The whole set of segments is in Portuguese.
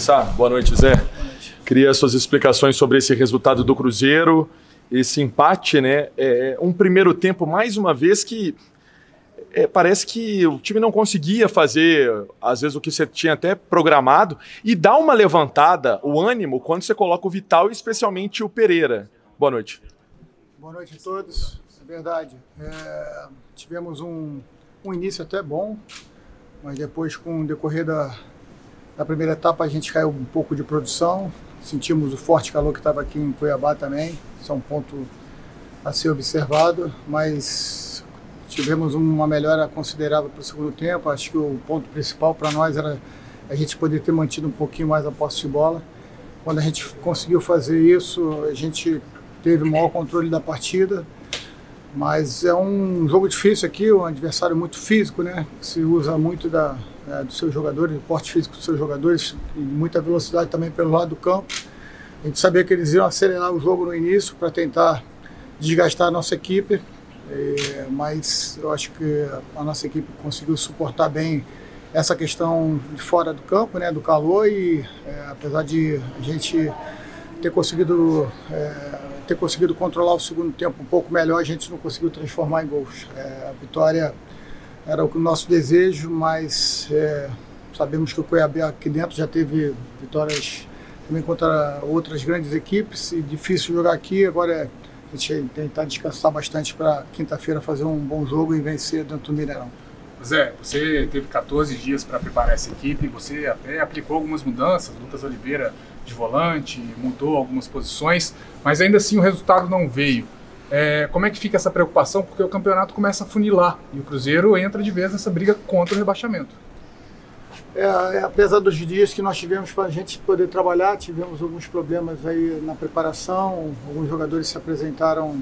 começar? Boa noite, Zé. Queria suas explicações sobre esse resultado do Cruzeiro, esse empate, né? É, um primeiro tempo, mais uma vez, que é, parece que o time não conseguia fazer, às vezes, o que você tinha até programado, e dá uma levantada, o ânimo, quando você coloca o Vital e especialmente o Pereira. Boa noite. Boa noite a todos. É verdade. É, tivemos um, um início até bom, mas depois, com o decorrer da, da primeira etapa, a gente caiu um pouco de produção. Sentimos o forte calor que estava aqui em Cuiabá também. Isso é um ponto a ser observado, mas tivemos uma melhora considerável para o segundo tempo. Acho que o ponto principal para nós era a gente poder ter mantido um pouquinho mais a posse de bola. Quando a gente conseguiu fazer isso, a gente teve o maior controle da partida. Mas é um jogo difícil aqui, um adversário muito físico, né? Se usa muito da, é, dos seus jogadores, do porte físico dos seus jogadores, e muita velocidade também pelo lado do campo. A gente sabia que eles iam acelerar o jogo no início para tentar desgastar a nossa equipe. É, mas eu acho que a nossa equipe conseguiu suportar bem essa questão de fora do campo, né, do calor e é, apesar de a gente ter conseguido é, ter conseguido controlar o segundo tempo um pouco melhor, a gente não conseguiu transformar em gols. É, a vitória era o nosso desejo, mas é, sabemos que o Cuiabá aqui dentro já teve vitórias também contra outras grandes equipes e difícil jogar aqui. Agora a gente tentar descansar bastante para quinta-feira fazer um bom jogo e vencer dentro do Mineirão. Zé, você teve 14 dias para preparar essa equipe, você até aplicou algumas mudanças, Lucas Oliveira de volante, mudou algumas posições, mas ainda assim o resultado não veio. É, como é que fica essa preocupação? Porque o campeonato começa a funilar e o Cruzeiro entra de vez nessa briga contra o rebaixamento. É, é, apesar dos dias que nós tivemos para a gente poder trabalhar, tivemos alguns problemas aí na preparação, alguns jogadores se apresentaram,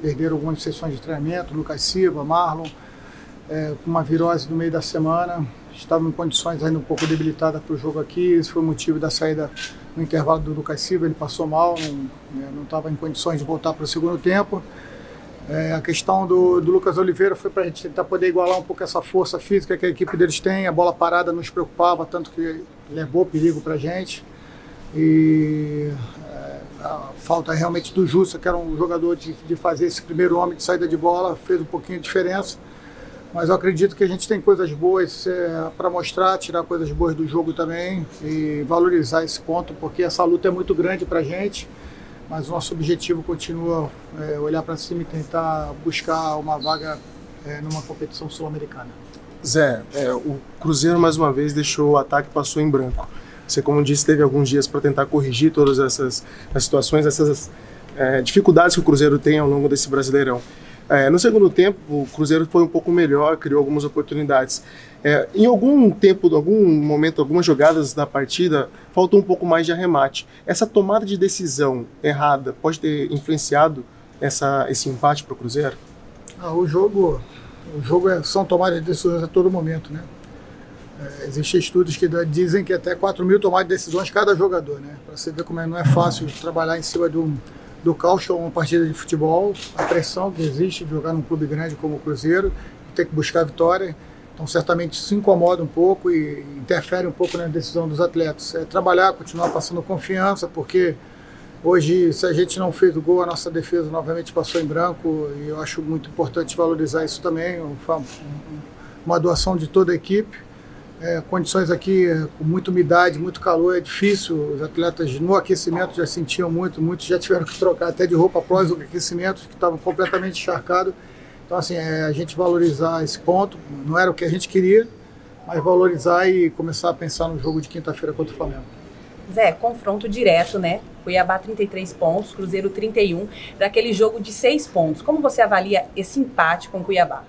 perderam algumas sessões de treinamento, Lucas Silva, Marlon, é, uma virose no meio da semana, estavam em condições ainda um pouco debilitadas para o jogo aqui, esse foi o motivo da saída no intervalo do Lucas Silva, ele passou mal, não estava em condições de voltar para o segundo tempo. É, a questão do, do, Lucas Oliveira foi para a gente tentar poder igualar um pouco essa força física que a equipe deles tem. A bola parada nos preocupava, tanto que levou perigo para a gente. E é, a falta realmente do Justa, que era um jogador de, de fazer esse primeiro homem de saída de bola, fez um pouquinho de diferença. Mas eu acredito que a gente tem coisas boas é, para mostrar, tirar coisas boas do jogo também e valorizar esse ponto, porque essa luta é muito grande para a gente mas o nosso objetivo continua é, olhar para cima e tentar buscar uma vaga é, numa competição sul-americana. Zé, é, o Cruzeiro mais uma vez deixou o ataque passou em branco. Você, como disse, teve alguns dias para tentar corrigir todas essas situações, essas é, dificuldades que o Cruzeiro tem ao longo desse Brasileirão. É, no segundo tempo, o Cruzeiro foi um pouco melhor, criou algumas oportunidades. É, em algum tempo, em algum momento, algumas jogadas da partida, faltou um pouco mais de arremate. Essa tomada de decisão errada pode ter influenciado essa, esse empate para o Cruzeiro? Ah, o jogo, o jogo é, são tomadas de decisões a todo momento, né? É, Existem estudos que dizem que até 4 mil tomadas de decisões cada jogador, né? Para você ver como é, não é fácil trabalhar em cima do, do que é uma partida de futebol, a pressão que existe de jogar num clube grande como o Cruzeiro, ter que buscar a vitória. Então, certamente se incomoda um pouco e interfere um pouco na decisão dos atletas. É trabalhar, continuar passando confiança, porque hoje, se a gente não fez o gol, a nossa defesa novamente passou em branco e eu acho muito importante valorizar isso também. Uma doação de toda a equipe. É, condições aqui com muita umidade, muito calor, é difícil. Os atletas no aquecimento já sentiam muito, muitos já tiveram que trocar até de roupa após o aquecimento, que estavam completamente encharcados. Então, assim, é a gente valorizar esse ponto, não era o que a gente queria, mas valorizar e começar a pensar no jogo de quinta-feira contra o Flamengo. Zé, confronto direto, né? Cuiabá 33 pontos, Cruzeiro 31, daquele jogo de 6 pontos. Como você avalia esse empate com o Cuiabá?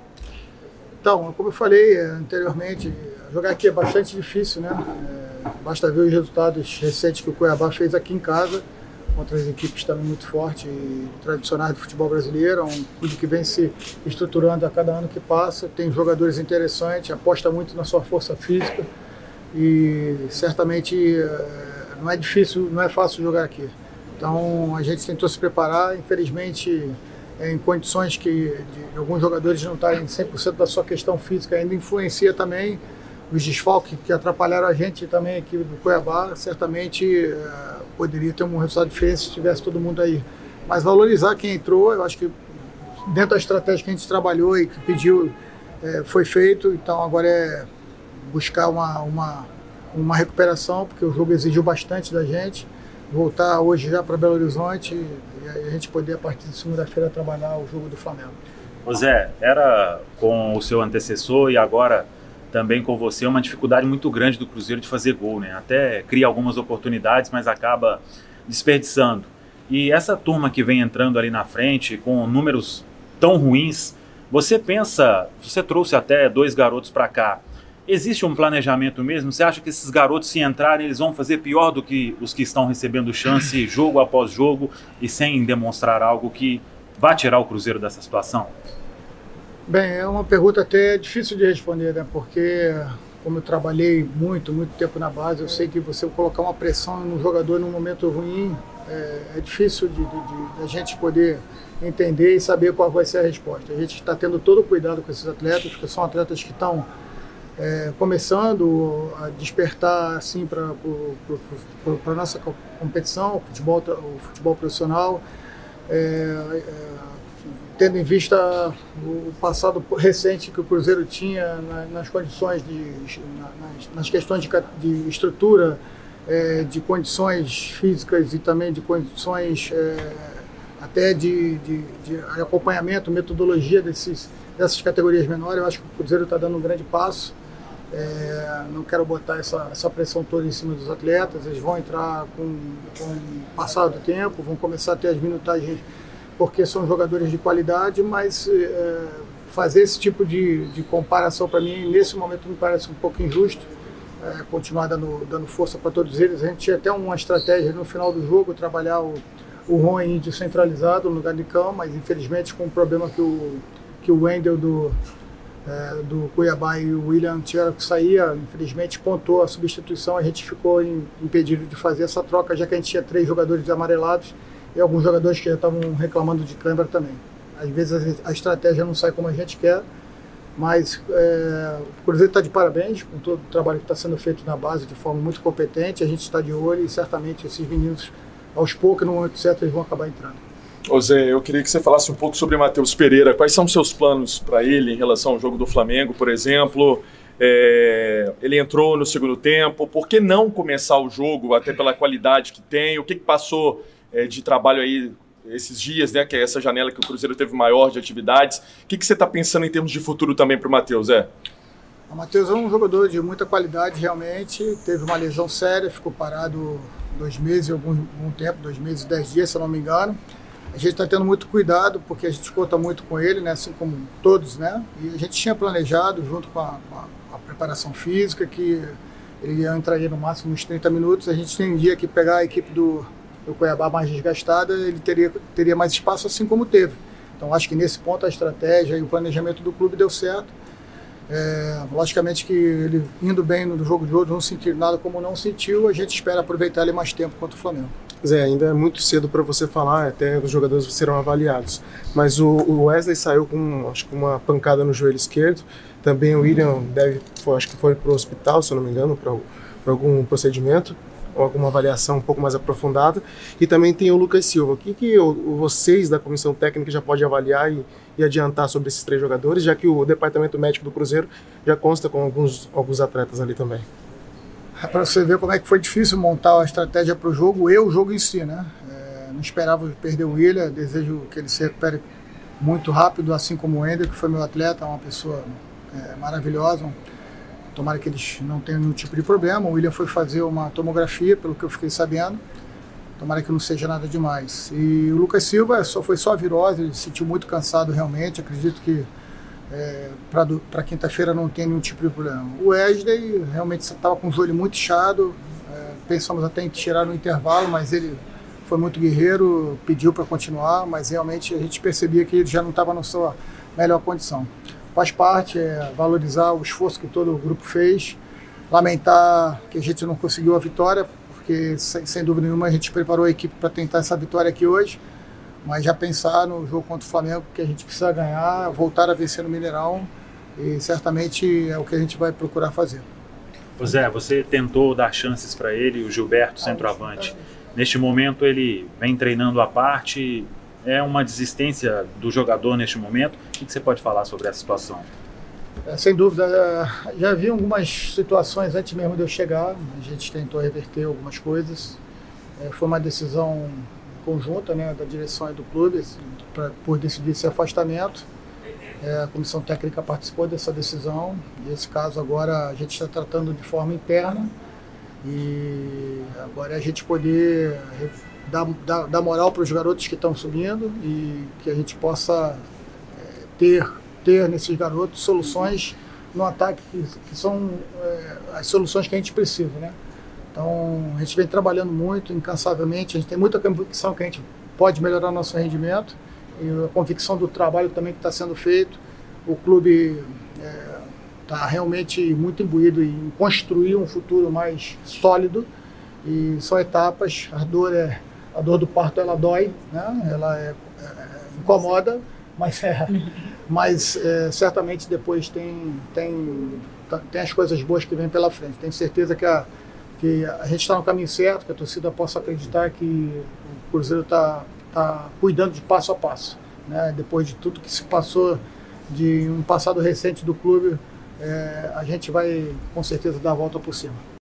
Então, como eu falei é, anteriormente, jogar aqui é bastante difícil, né? É, basta ver os resultados recentes que o Cuiabá fez aqui em casa contra as equipes também muito fortes e tradicionais do futebol brasileiro. É um clube que vem se estruturando a cada ano que passa, tem jogadores interessantes, aposta muito na sua força física e certamente eh, não é difícil, não é fácil jogar aqui. Então a gente tentou se preparar, infelizmente em condições que alguns jogadores não estarem 100% da sua questão física ainda influencia também, os desfalques que atrapalharam a gente também a equipe do Cuiabá, certamente é, poderia ter um resultado diferente se tivesse todo mundo aí. Mas valorizar quem entrou, eu acho que dentro da estratégia que a gente trabalhou e que pediu, é, foi feito. Então agora é buscar uma, uma, uma recuperação, porque o jogo exigiu bastante da gente. Voltar hoje já para Belo Horizonte e a gente poder, a partir de segunda-feira, trabalhar o jogo do Flamengo. Zé, era com o seu antecessor e agora também com você uma dificuldade muito grande do Cruzeiro de fazer gol, né? Até cria algumas oportunidades, mas acaba desperdiçando. E essa turma que vem entrando ali na frente com números tão ruins, você pensa, você trouxe até dois garotos para cá. Existe um planejamento mesmo? Você acha que esses garotos, se entrarem, eles vão fazer pior do que os que estão recebendo chance jogo após jogo e sem demonstrar algo que vá tirar o Cruzeiro dessa situação? Bem, é uma pergunta até difícil de responder, né? Porque como eu trabalhei muito, muito tempo na base, eu sei que você colocar uma pressão no jogador num momento ruim é, é difícil de, de, de, a gente poder entender e saber qual vai ser a resposta. A gente está tendo todo o cuidado com esses atletas, porque são atletas que estão é, começando a despertar assim para a nossa competição, o futebol, o futebol profissional, é, é, tendo em vista o passado recente que o Cruzeiro tinha na, nas condições de nas, questões de, estrutura, é, de condições físicas e também de condições é, até de, de, de, acompanhamento, metodologia desses, dessas categorias menores. Eu acho que o Cruzeiro está dando um grande passo. É, não quero botar essa, essa pressão toda em cima dos atletas, eles vão entrar com, com o passar do tempo, vão começar a ter as minutagens porque são jogadores de qualidade, mas é, fazer esse tipo de, de comparação para mim, nesse momento, me parece um pouco injusto. É, continuar dando, dando força para todos eles. A gente tinha até uma estratégia no final do jogo, trabalhar o, o Ron índio centralizado no lugar de Cão, mas infelizmente com o problema que o, que o Wendel do, é, do Cuiabá e o William tiveram que sair, infelizmente contou a substituição, a gente ficou impedido de fazer essa troca, já que a gente tinha três jogadores amarelados e alguns jogadores que já estavam reclamando de câimbra também. Às vezes a, estratégia não sai como a gente quer, mas é, o Cruzeiro está de parabéns com todo o trabalho que está sendo feito na base de forma muito competente. A gente está de olho e certamente esses meninos, aos poucos, no momento certo, eles vão acabar entrando. Ô Zé, eu queria que você falasse um pouco sobre Matheus Pereira. Quais são seus planos para ele em relação ao jogo do Flamengo, por exemplo? É, ele entrou no segundo tempo. Por que não começar o jogo, até pela qualidade que tem? O que, que passou de trabalho aí esses dias, né? Que é essa janela que o Cruzeiro teve maior de atividades. O que, que você está pensando em termos de futuro também para o Matheus, Zé? O Matheus é um jogador de muita qualidade, realmente. Teve uma lesão séria, ficou parado dois meses, algum, algum tempo, dois meses, dez dias, se não me engano. A gente está tendo muito cuidado, porque a gente conta muito com ele, né, assim como todos, né? E a gente tinha planejado, junto com a, com a preparação física, que ele entraria no máximo uns 30 minutos. A gente tendia que pegar a equipe do, do Cuiabá mais desgastada, ele teria, teria mais espaço, assim como teve. Então, acho que nesse ponto a estratégia e o planejamento do clube deu certo. É, logicamente que ele indo bem no jogo de hoje, não sentiu nada como não sentiu, a gente espera aproveitar ele mais tempo contra o Flamengo. Zé, ainda é muito cedo para você falar, até os jogadores serão avaliados. Mas o Wesley saiu com acho que uma pancada no joelho esquerdo. Também o William deve, acho que foi para o hospital, se eu não me engano, para algum procedimento alguma avaliação um pouco mais aprofundada. E também tem o Lucas Silva. O que, que vocês da comissão técnica já podem avaliar e, e adiantar sobre esses três jogadores, já que o departamento médico do Cruzeiro já consta com alguns, alguns atletas ali também? É para você ver como é que foi difícil montar a estratégia para o jogo e o jogo em si, né? É, não esperava perder o William, desejo que ele se recupere muito rápido, assim como o Ender, que foi meu atleta, uma pessoa é, maravilhosa, um, Tomara que eles não tenham nenhum tipo de problema. O William foi fazer uma tomografia, pelo que eu fiquei sabendo. Tomara que não seja nada demais. E o Lucas Silva só foi só a virose, ele se sentiu muito cansado realmente. Acredito que é, para quinta-feira não tem nenhum tipo de problema. O Wesley realmente estava com o joelho muito inchado. É, pensamos até em tirar no intervalo, mas ele foi muito guerreiro, pediu para continuar, mas realmente a gente percebia que ele já não estava na sua melhor condição faz parte, é valorizar o esforço que todo o grupo fez, lamentar que a gente não conseguiu a vitória, porque sem, sem dúvida nenhuma a gente preparou a equipe para tentar essa vitória aqui hoje, mas já pensar no jogo contra o Flamengo que a gente precisa ganhar, voltar a vencer no Mineirão e certamente é o que a gente vai procurar fazer. Zé, você tentou dar chances para ele, o Gilberto, centroavante. Neste momento ele vem treinando à parte. É uma desistência do jogador neste momento. O que você pode falar sobre essa situação? É, sem dúvida, é, já vi algumas situações antes mesmo de eu chegar. A gente tentou reverter algumas coisas. É, foi uma decisão conjunta né, da direção e do clube assim, pra, por decidir esse afastamento. É, a comissão técnica participou dessa decisão e esse caso agora a gente está tratando de forma interna e agora é a gente poder dar, dar, dar moral para os garotos que estão subindo e que a gente possa é, ter, ter nesses garotos soluções no ataque que, que são é, as soluções que a gente precisa, né? Então a gente vem trabalhando muito, incansavelmente, a gente tem muita convicção que a gente pode melhorar nosso rendimento e a convicção do trabalho também que está sendo feito. O clube está é, realmente muito imbuído em construir um futuro mais sólido e são etapas. A dor é a dor do parto ela dói, né? Ela é, é, incomoda, mas é, mas é, certamente depois tem tem tem as coisas boas que vêm pela frente. Tenho certeza que a que a gente está no caminho certo, que a torcida possa acreditar que o Cruzeiro está tá cuidando de passo a passo. Né? Depois de tudo que se passou de um passado recente do clube, é, a gente vai com certeza dar a volta por cima.